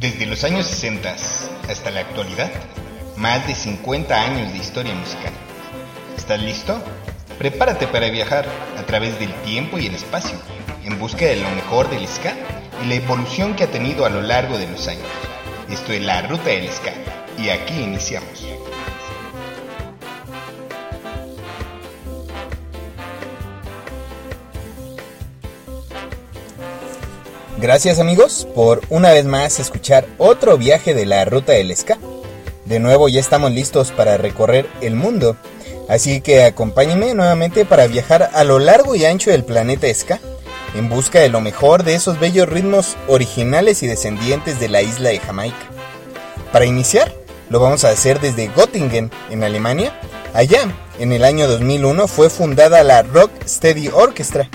Desde los años 60 hasta la actualidad, más de 50 años de historia musical. ¿Estás listo? Prepárate para viajar a través del tiempo y el espacio, en busca de lo mejor del ska y la evolución que ha tenido a lo largo de los años. Esto es la ruta del ska y aquí iniciamos. Gracias amigos por una vez más escuchar otro viaje de la ruta del ska. De nuevo ya estamos listos para recorrer el mundo, así que acompáñenme nuevamente para viajar a lo largo y ancho del planeta ska en busca de lo mejor de esos bellos ritmos originales y descendientes de la isla de Jamaica. Para iniciar, lo vamos a hacer desde Göttingen, en Alemania. Allá, en el año 2001, fue fundada la Rock Steady Orchestra,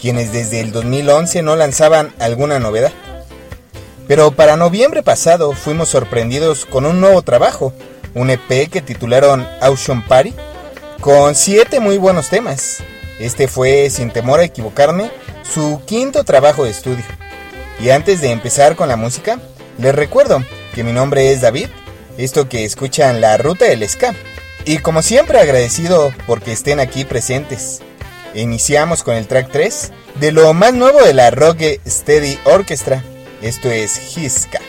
quienes desde el 2011 no lanzaban alguna novedad. Pero para noviembre pasado fuimos sorprendidos con un nuevo trabajo, un EP que titularon Auction Party, con siete muy buenos temas. Este fue, sin temor a equivocarme, su quinto trabajo de estudio. Y antes de empezar con la música, les recuerdo que mi nombre es David, esto que escuchan La Ruta del Ska. Y como siempre agradecido porque estén aquí presentes. Iniciamos con el track 3 de lo más nuevo de la Rock Steady Orchestra. Esto es Hiska.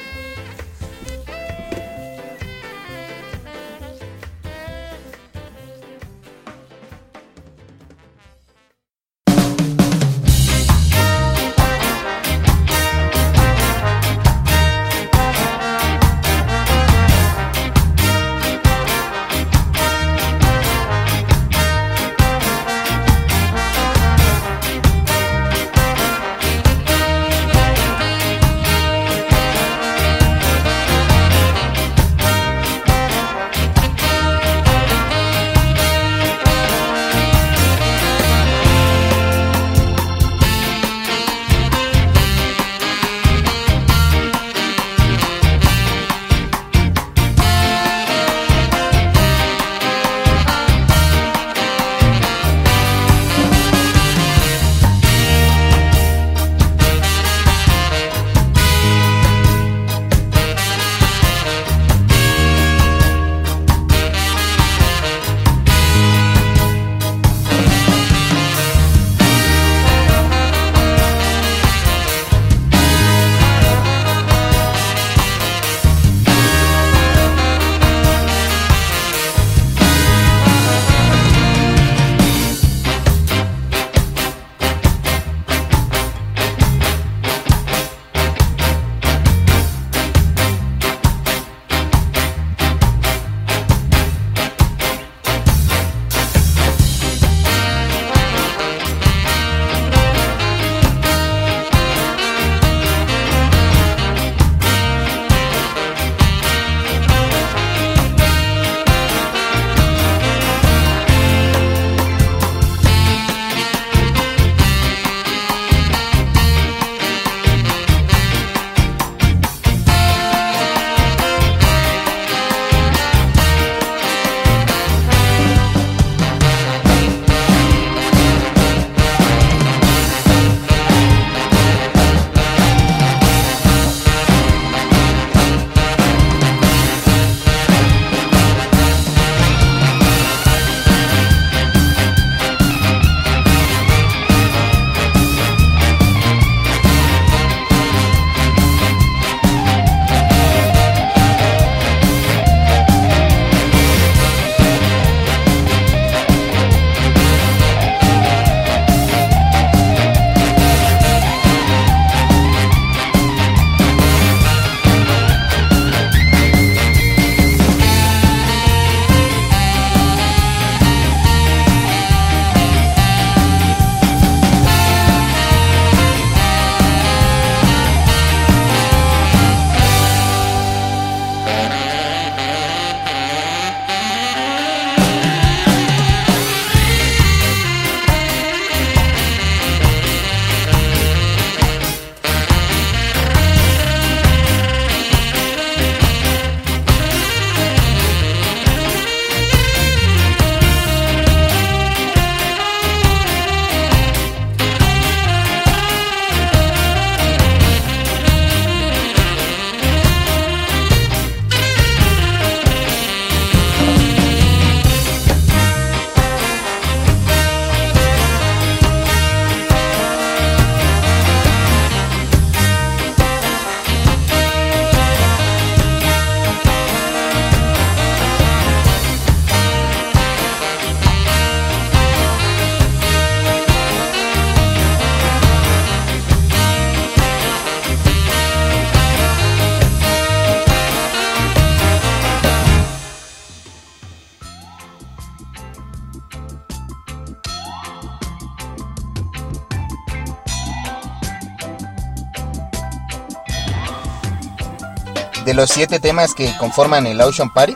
De los siete temas que conforman el Ocean Party,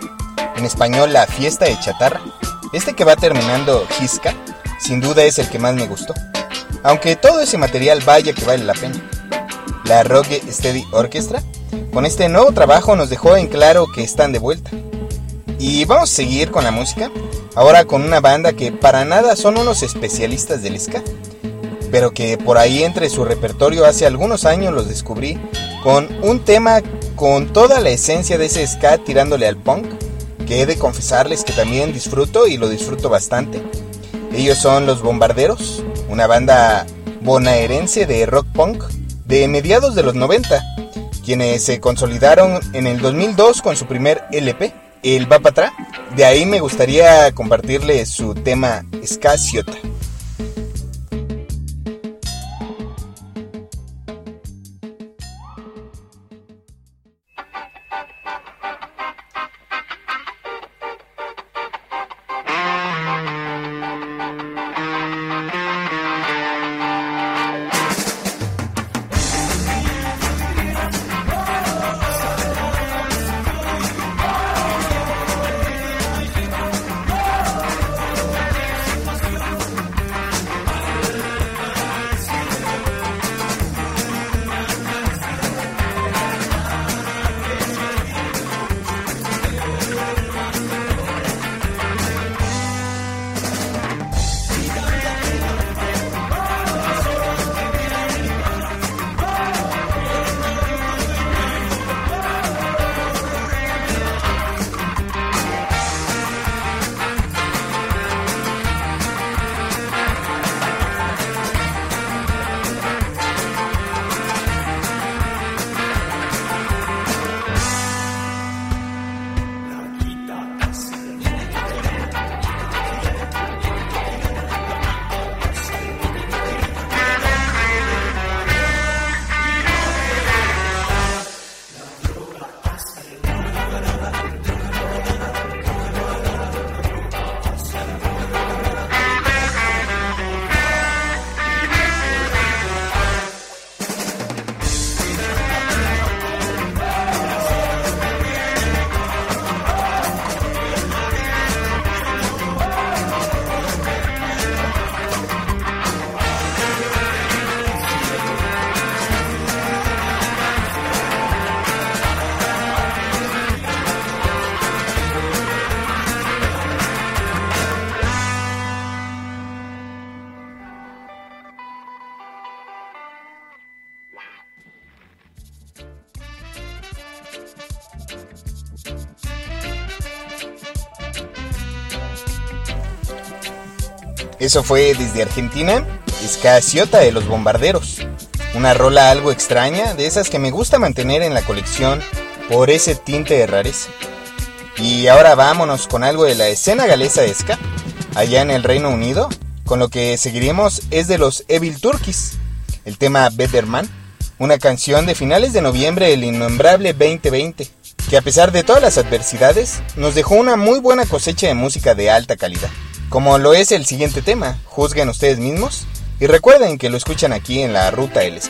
en español La Fiesta de Chatarra, este que va terminando Hisca, sin duda es el que más me gustó. Aunque todo ese material vaya que vale la pena. La Rogue Steady Orchestra, con este nuevo trabajo nos dejó en claro que están de vuelta. Y vamos a seguir con la música, ahora con una banda que para nada son unos especialistas del ska, pero que por ahí entre su repertorio hace algunos años los descubrí con un tema con toda la esencia de ese ska tirándole al punk, que he de confesarles que también disfruto y lo disfruto bastante. Ellos son Los Bombarderos, una banda bonaerense de rock punk de mediados de los 90, quienes se consolidaron en el 2002 con su primer LP, El Bapatra. De ahí me gustaría compartirles su tema Ska Eso fue desde Argentina, Escaciota de los Bombarderos. Una rola algo extraña, de esas que me gusta mantener en la colección por ese tinte de rareza. Y ahora vámonos con algo de la escena galesa de ska, allá en el Reino Unido. Con lo que seguiremos es de los Evil Turkeys, el tema Better Man, una canción de finales de noviembre del innombrable 2020, que a pesar de todas las adversidades, nos dejó una muy buena cosecha de música de alta calidad como lo es el siguiente tema. Juzguen ustedes mismos y recuerden que lo escuchan aquí en la Ruta del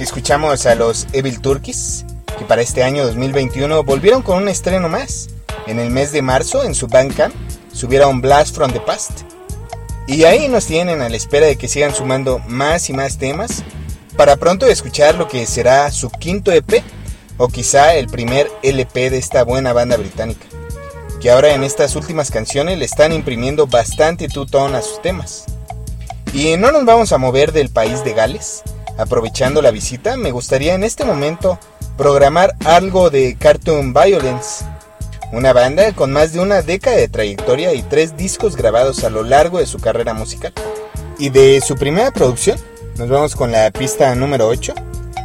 Escuchamos a los Evil Turkeys, que para este año 2021 volvieron con un estreno más. En el mes de marzo, en su Bandcamp, subieron Blast from the Past. Y ahí nos tienen a la espera de que sigan sumando más y más temas para pronto escuchar lo que será su quinto EP o quizá el primer LP de esta buena banda británica, que ahora en estas últimas canciones le están imprimiendo bastante tutón a sus temas. Y no nos vamos a mover del país de Gales, Aprovechando la visita, me gustaría en este momento programar algo de Cartoon Violence, una banda con más de una década de trayectoria y tres discos grabados a lo largo de su carrera musical. Y de su primera producción, nos vamos con la pista número 8.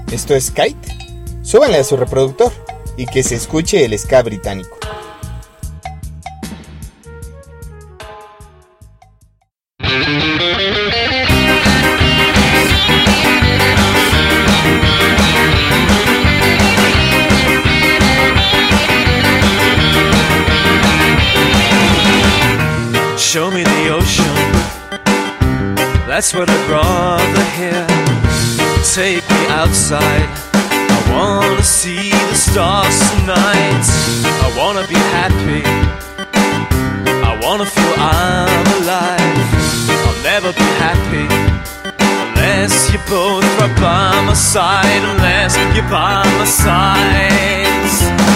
Esto es Kite. Súbanle a su reproductor y que se escuche el ska británico. That's what I'd rather hear. Take me outside. I wanna see the stars tonight. I wanna be happy. I wanna feel I'm alive. I'll never be happy unless you're both right by my side. Unless you're by my side.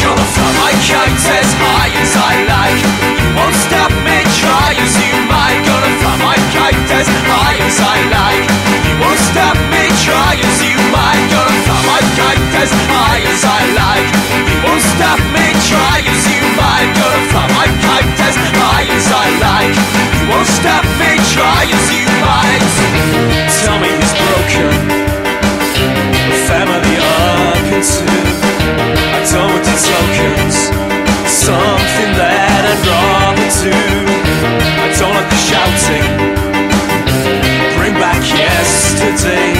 Gonna fly my kite as high as I like. You won't stop me, try as you might. Gonna fly my kite as high as I like. You won't stop me, as you might. Gonna fly my kite as high as I like. You won't stop me, try as you might. Tell me he's broken. Family up in two. I don't want the tokens. Something that I'd rather do. I don't like the shouting Bring back yesterday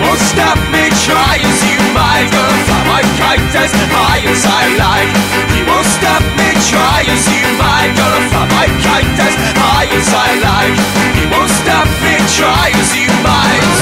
won't stop me, try as you might. Gonna fly my kite as high as I like. You won't stop me, try as you might. Gonna fly my kite as high as I like. You won't stop me, try as you might.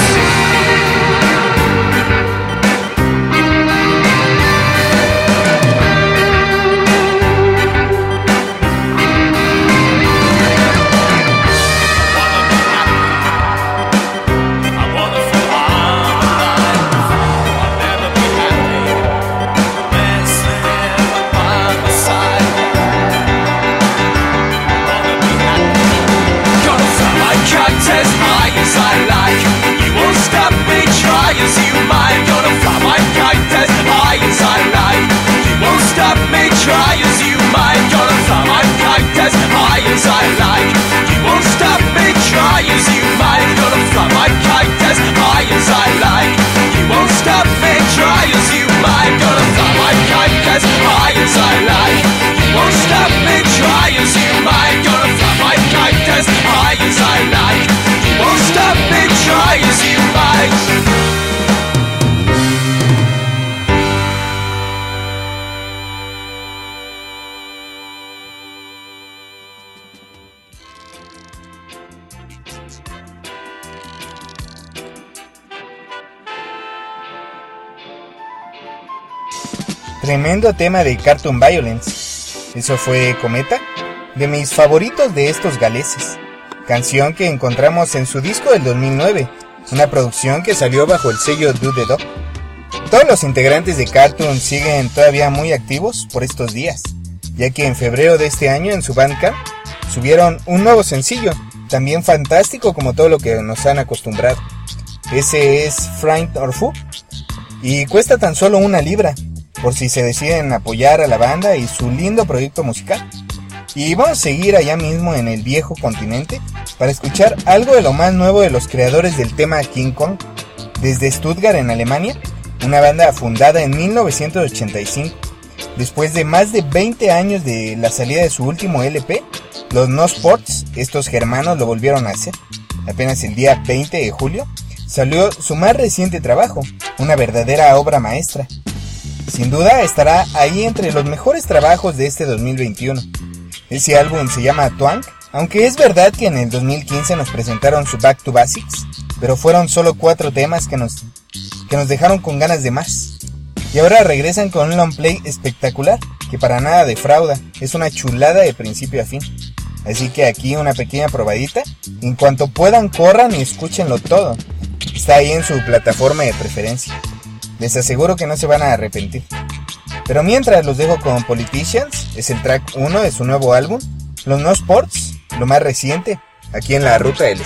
Tremendo tema de Cartoon Violence. Eso fue Cometa, de mis favoritos de estos galeses. Canción que encontramos en su disco del 2009, una producción que salió bajo el sello The Dog. Todos los integrantes de Cartoon siguen todavía muy activos por estos días, ya que en febrero de este año en su Bandcamp subieron un nuevo sencillo, también fantástico como todo lo que nos han acostumbrado. Ese es Friend or Fu y cuesta tan solo una libra, por si se deciden apoyar a la banda y su lindo proyecto musical. Y vamos a seguir allá mismo en el viejo continente para escuchar algo de lo más nuevo de los creadores del tema King Kong, desde Stuttgart en Alemania, una banda fundada en 1985. Después de más de 20 años de la salida de su último LP, los No Sports, estos germanos lo volvieron a hacer. apenas el día 20 de julio, salió su más reciente trabajo, una verdadera obra maestra. Sin duda estará ahí entre los mejores trabajos de este 2021. Ese álbum se llama Twang, aunque es verdad que en el 2015 nos presentaron su Back to Basics, pero fueron solo cuatro temas que nos, que nos dejaron con ganas de más. Y ahora regresan con un long play espectacular, que para nada defrauda, es una chulada de principio a fin. Así que aquí una pequeña probadita. En cuanto puedan, corran y escúchenlo todo. Está ahí en su plataforma de preferencia. Les aseguro que no se van a arrepentir. Pero mientras los dejo con Politicians, es el track 1 de su nuevo álbum, Los No Sports, lo más reciente, aquí en la ruta del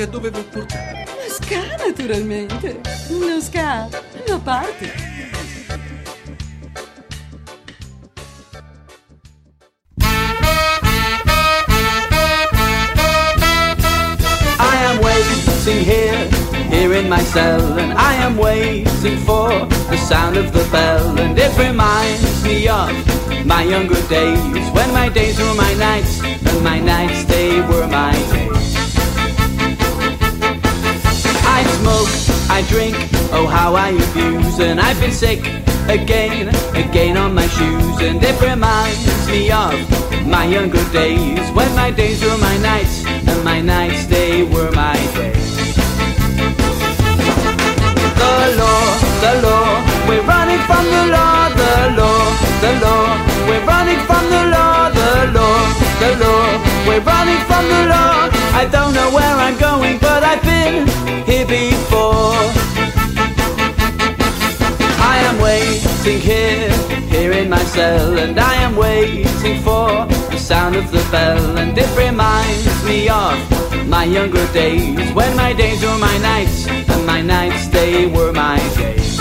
che dovevo portare. Lo ska, naturalmente. Lo ska, parte. waiting here, here in my cell, and I am waiting for the sound of the bell. And it reminds me of my younger days, when my days were my nights, and my nights they were my days. smoke, I drink, oh how I abuse. And I've been sick again, again on my shoes. And it reminds me of my younger days, when my days were my nights, and my nights they were my days. The law, the law, we're running from the law, the law, the law, we're running from the law. And I am waiting for the sound of the bell, and it reminds me of my younger days, when my days were my nights, and my nights they were my days.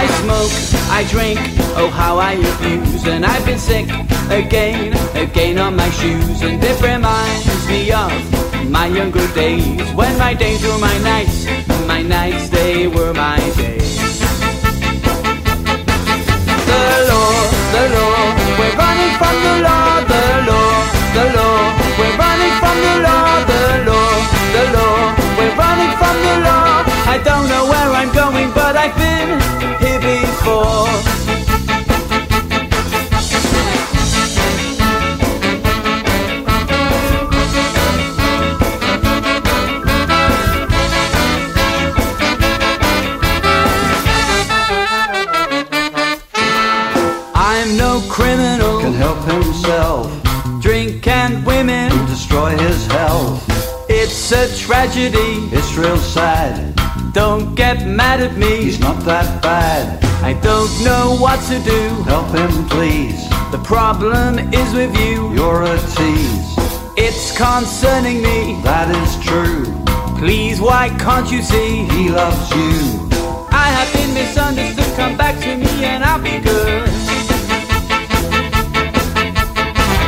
I smoke, I drink, oh how I abuse, and I've been sick again, again on my shoes, and it reminds me of my younger days, when my days were my nights, and my nights they were my days. The law, the law, we're running from the law, the law, the law, we're running from the law, the law, the law, we're running from the law. I don't know where I'm going, but I've been here before. A tragedy. It's real sad. Don't get mad at me. He's not that bad. I don't know what to do. Help him, please. The problem is with you. You're a tease. It's concerning me. That is true. Please, why can't you see? He loves you. I have been misunderstood. Come back to me and I'll be good.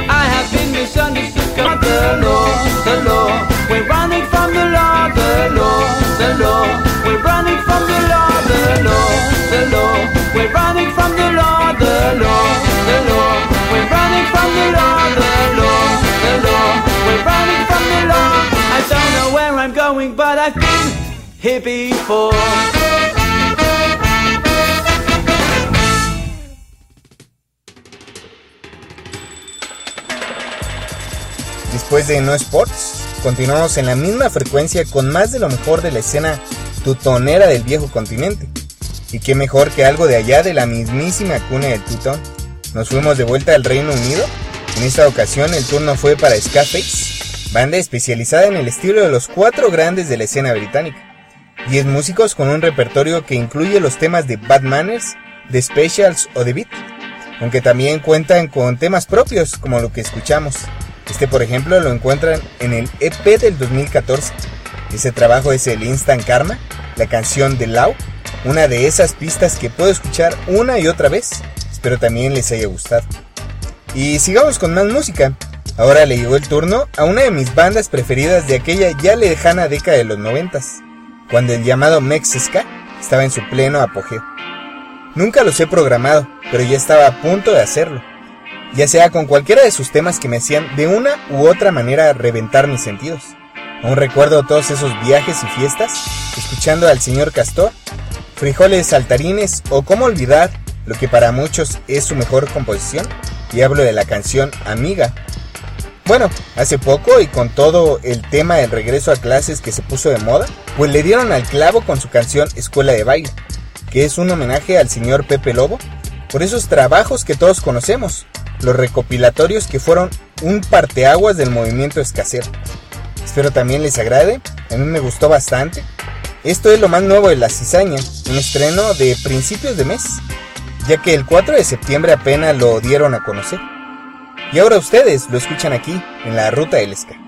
I have been misunderstood. Come the law, the law. We're running from the law, the law, the law. We're running from the law, the law, the law. We're running from the law, the law, the law. We're running from the law, the law, the law. We're running from the law. I don't know where I'm going, but I've been here before. Después de No Sports, continuamos en la misma frecuencia con más de lo mejor de la escena tutonera del viejo continente. Y qué mejor que algo de allá de la mismísima cuna del tutón. Nos fuimos de vuelta al Reino Unido. En esta ocasión el turno fue para Scarface, banda especializada en el estilo de los cuatro grandes de la escena británica. Diez músicos con un repertorio que incluye los temas de Bad Manners, The Specials o The Beat, aunque también cuentan con temas propios como lo que escuchamos. Este por ejemplo lo encuentran en el EP del 2014. Ese trabajo es el Instant Karma, la canción de Lau, una de esas pistas que puedo escuchar una y otra vez. Espero también les haya gustado. Y sigamos con más música. Ahora le llegó el turno a una de mis bandas preferidas de aquella ya lejana década de los noventas, cuando el llamado Mex estaba en su pleno apogeo. Nunca los he programado, pero ya estaba a punto de hacerlo ya sea con cualquiera de sus temas que me hacían de una u otra manera reventar mis sentidos. Aún recuerdo todos esos viajes y fiestas, escuchando al señor Castor, frijoles saltarines o cómo olvidar lo que para muchos es su mejor composición, y hablo de la canción Amiga. Bueno, hace poco y con todo el tema del regreso a clases que se puso de moda, pues le dieron al clavo con su canción Escuela de Baile, que es un homenaje al señor Pepe Lobo por esos trabajos que todos conocemos, los recopilatorios que fueron un parteaguas del movimiento escasero. Espero también les agrade, a mí me gustó bastante. Esto es lo más nuevo de La Cizaña, un estreno de principios de mes, ya que el 4 de septiembre apenas lo dieron a conocer. Y ahora ustedes lo escuchan aquí, en la Ruta del Ska.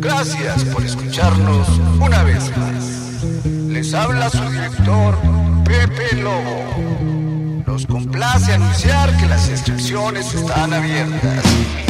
Gracias por escucharnos una vez más. Les habla su director, Pepe Lobo. Nos complace anunciar que las inscripciones están abiertas.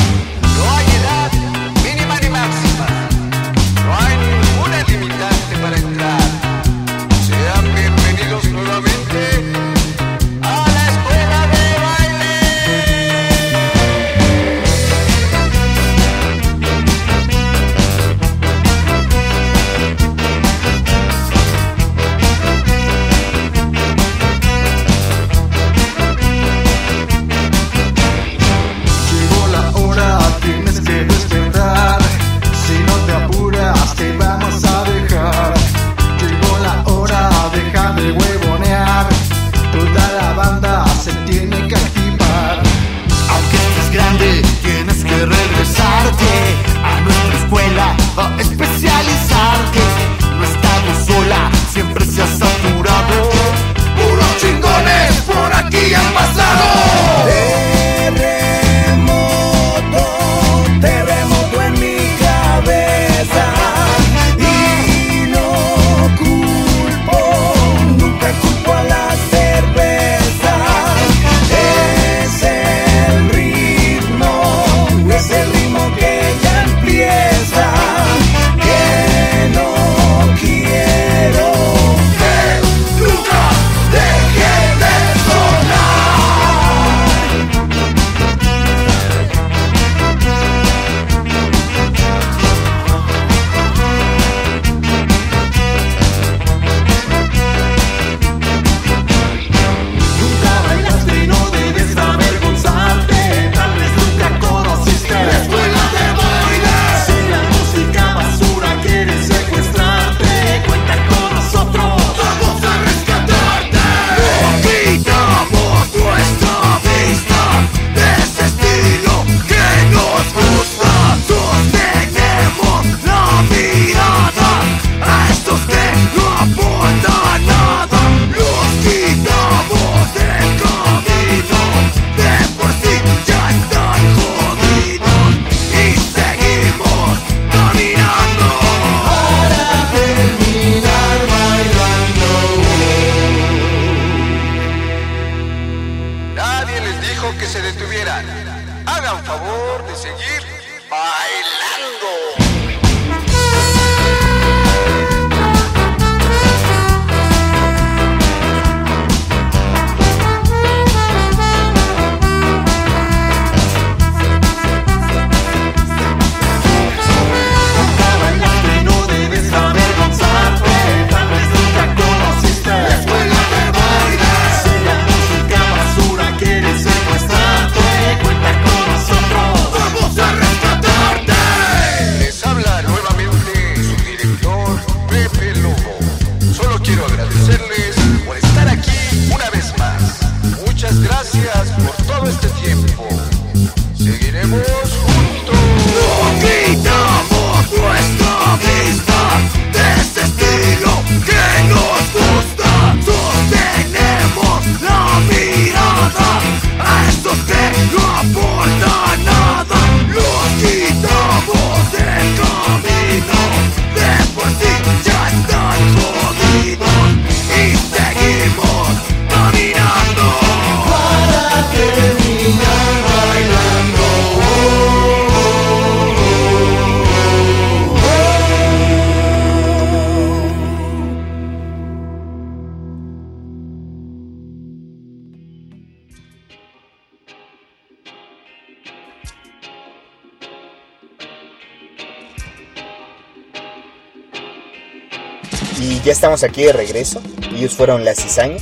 Estamos aquí de regreso. Ellos fueron La Cizaña,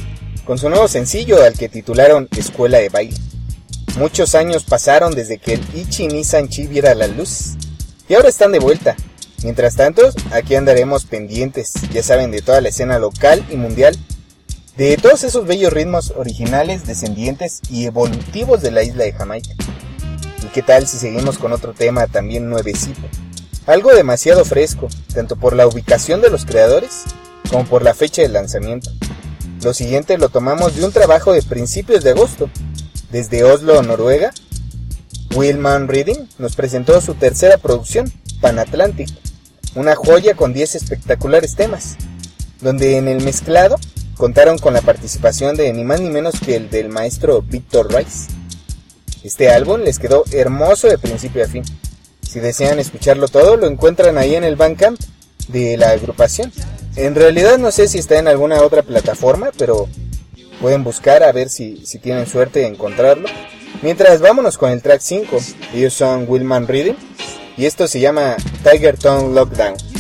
con su nuevo sencillo al que titularon Escuela de Baile. Muchos años pasaron desde que el Ichi Nissan Chi viera la luz. Y ahora están de vuelta. Mientras tanto, aquí andaremos pendientes, ya saben, de toda la escena local y mundial. De todos esos bellos ritmos originales, descendientes y evolutivos de la isla de Jamaica. ¿Y qué tal si seguimos con otro tema también nuevecito? Algo demasiado fresco, tanto por la ubicación de los creadores como por la fecha de lanzamiento. Lo siguiente lo tomamos de un trabajo de principios de agosto. Desde Oslo, Noruega, Willman Reading nos presentó su tercera producción, Pan Atlantic, una joya con 10 espectaculares temas, donde en el mezclado contaron con la participación de ni más ni menos que el del maestro Victor Rice. Este álbum les quedó hermoso de principio a fin. Si desean escucharlo todo, lo encuentran ahí en el Bandcamp de la agrupación. En realidad no sé si está en alguna otra plataforma, pero pueden buscar a ver si, si tienen suerte de encontrarlo. Mientras vámonos con el track 5, ellos son Willman Reading y esto se llama Tiger Tongue Lockdown.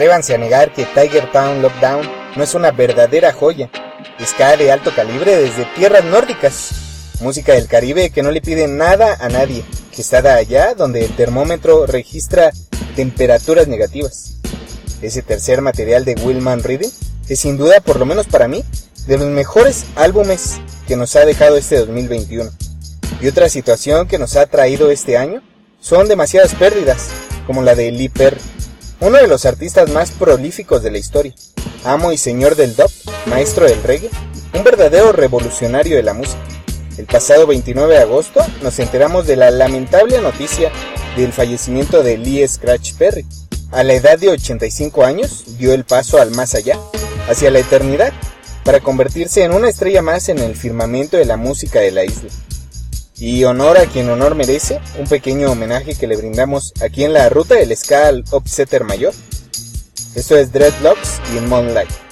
Atrévanse a negar que Tiger Town Lockdown no es una verdadera joya. Ska de alto calibre desde tierras nórdicas. Música del Caribe que no le pide nada a nadie, que está de allá donde el termómetro registra temperaturas negativas. Ese tercer material de Willman Reading es sin duda, por lo menos para mí, de los mejores álbumes que nos ha dejado este 2021. Y otra situación que nos ha traído este año son demasiadas pérdidas, como la de Lee uno de los artistas más prolíficos de la historia, amo y señor del dub, maestro del reggae, un verdadero revolucionario de la música. El pasado 29 de agosto nos enteramos de la lamentable noticia del fallecimiento de Lee Scratch Perry. A la edad de 85 años dio el paso al más allá, hacia la eternidad, para convertirse en una estrella más en el firmamento de la música de la isla. Y honor a quien honor merece, un pequeño homenaje que le brindamos aquí en la ruta del ska Mayor. Esto es Dreadlocks y Moonlight.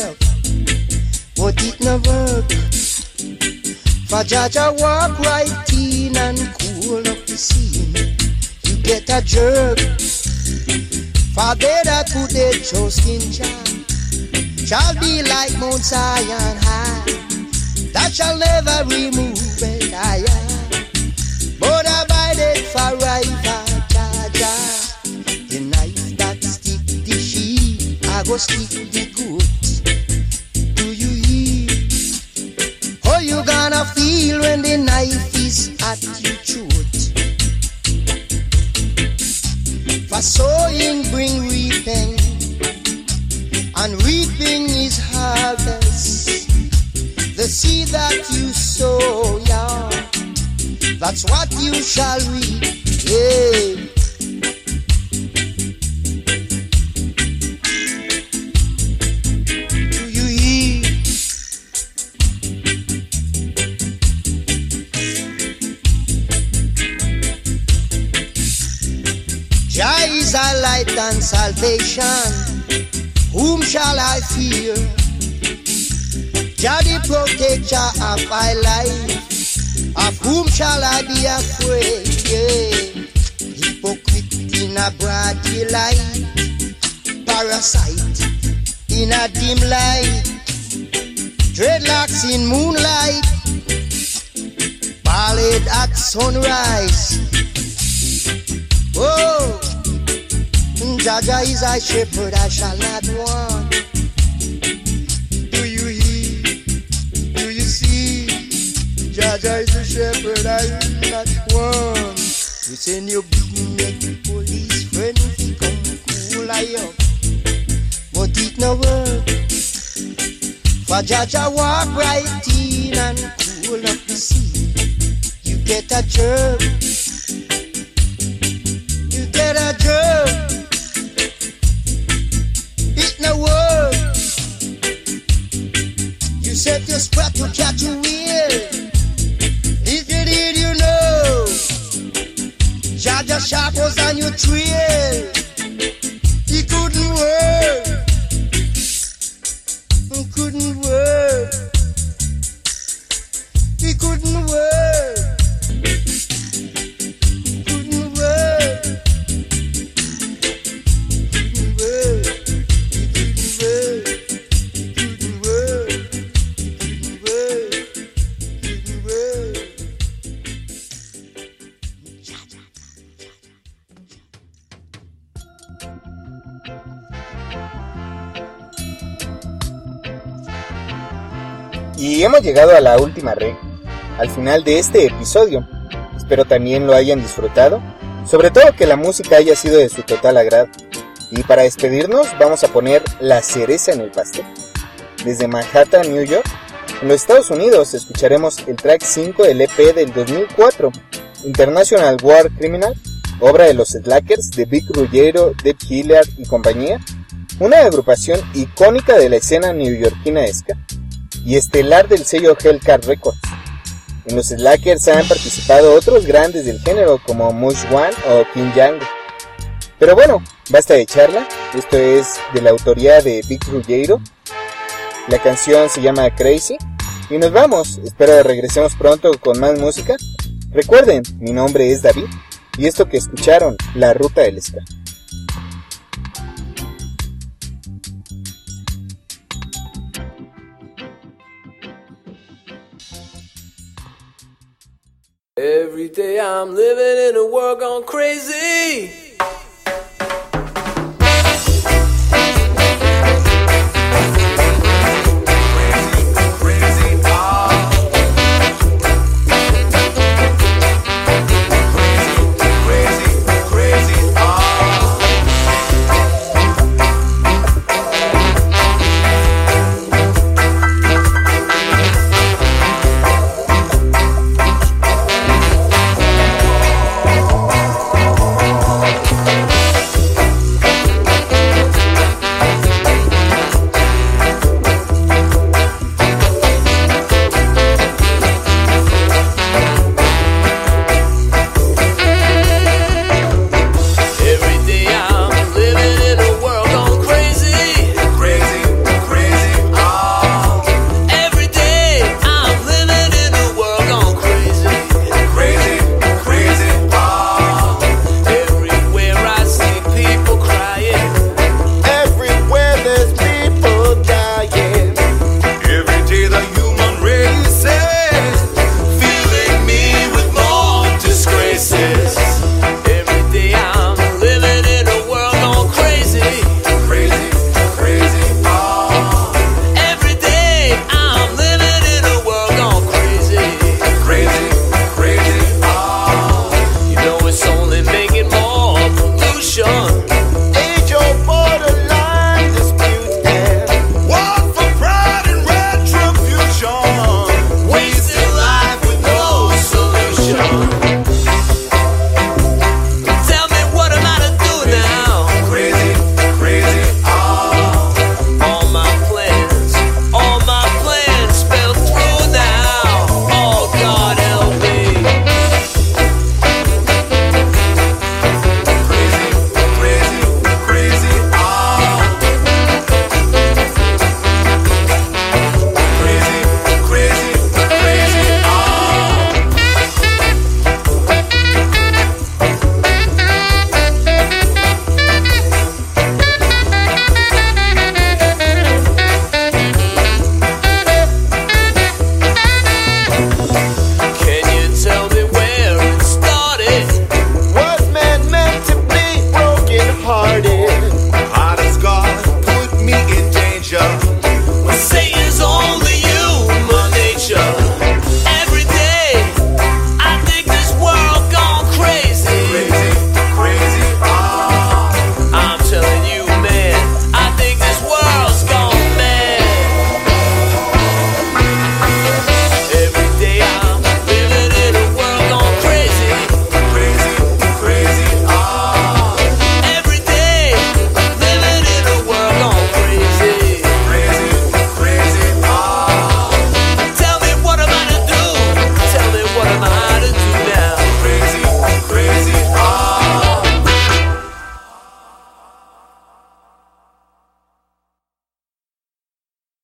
Up But it no work. For Jaja walk right in and cool up the scene. You get a jerk. For they that put their trust in Shall be like Mount Zion high. That shall never remove I But abided forever Jaja the knife that stick the sheep, I go stick the you gonna feel when the knife is at your throat? For sowing bring reaping, and reaping is harvest. The seed that you sow, yeah, that's what you shall reap. Yeah. And salvation. Whom shall I fear? Jah protector of my life. Of whom shall I be afraid? Yeah. Hypocrite in a broad daylight. Parasite in a dim light. Dreadlocks in moonlight. Ballad at sunrise. Oh, Jaja is a shepherd, I shall not want. Do you hear? Do you see? Jaja is a shepherd, I will not want. You send your big neck police friend, come cool I up. But it no work. For Jaja walk right in and cool up the sea. You get a jerk. You get a jerk. No work. You set your spot to catch a wheel. If you did, you know. Jaja shark was on your trail. He couldn't work. Y hemos llegado a la última re, al final de este episodio. Espero también lo hayan disfrutado, sobre todo que la música haya sido de su total agrado. Y para despedirnos vamos a poner la cereza en el pastel. Desde Manhattan, New York, en los Estados Unidos escucharemos el track 5 del EP del 2004, International War Criminal, obra de los Slackers de Big Ruggiero, Deb Hilliard y compañía, una agrupación icónica de la escena neoyorquina ska y estelar del sello Hellcat Records. En los Slackers han participado otros grandes del género como Mush One o King Django. Pero bueno, basta de charla, esto es de la autoría de Big Ruggiero. La canción se llama Crazy y nos vamos, espero que regresemos pronto con más música. Recuerden, mi nombre es David y esto que escucharon, La Ruta del Ska. Every day I'm living in a world gone crazy.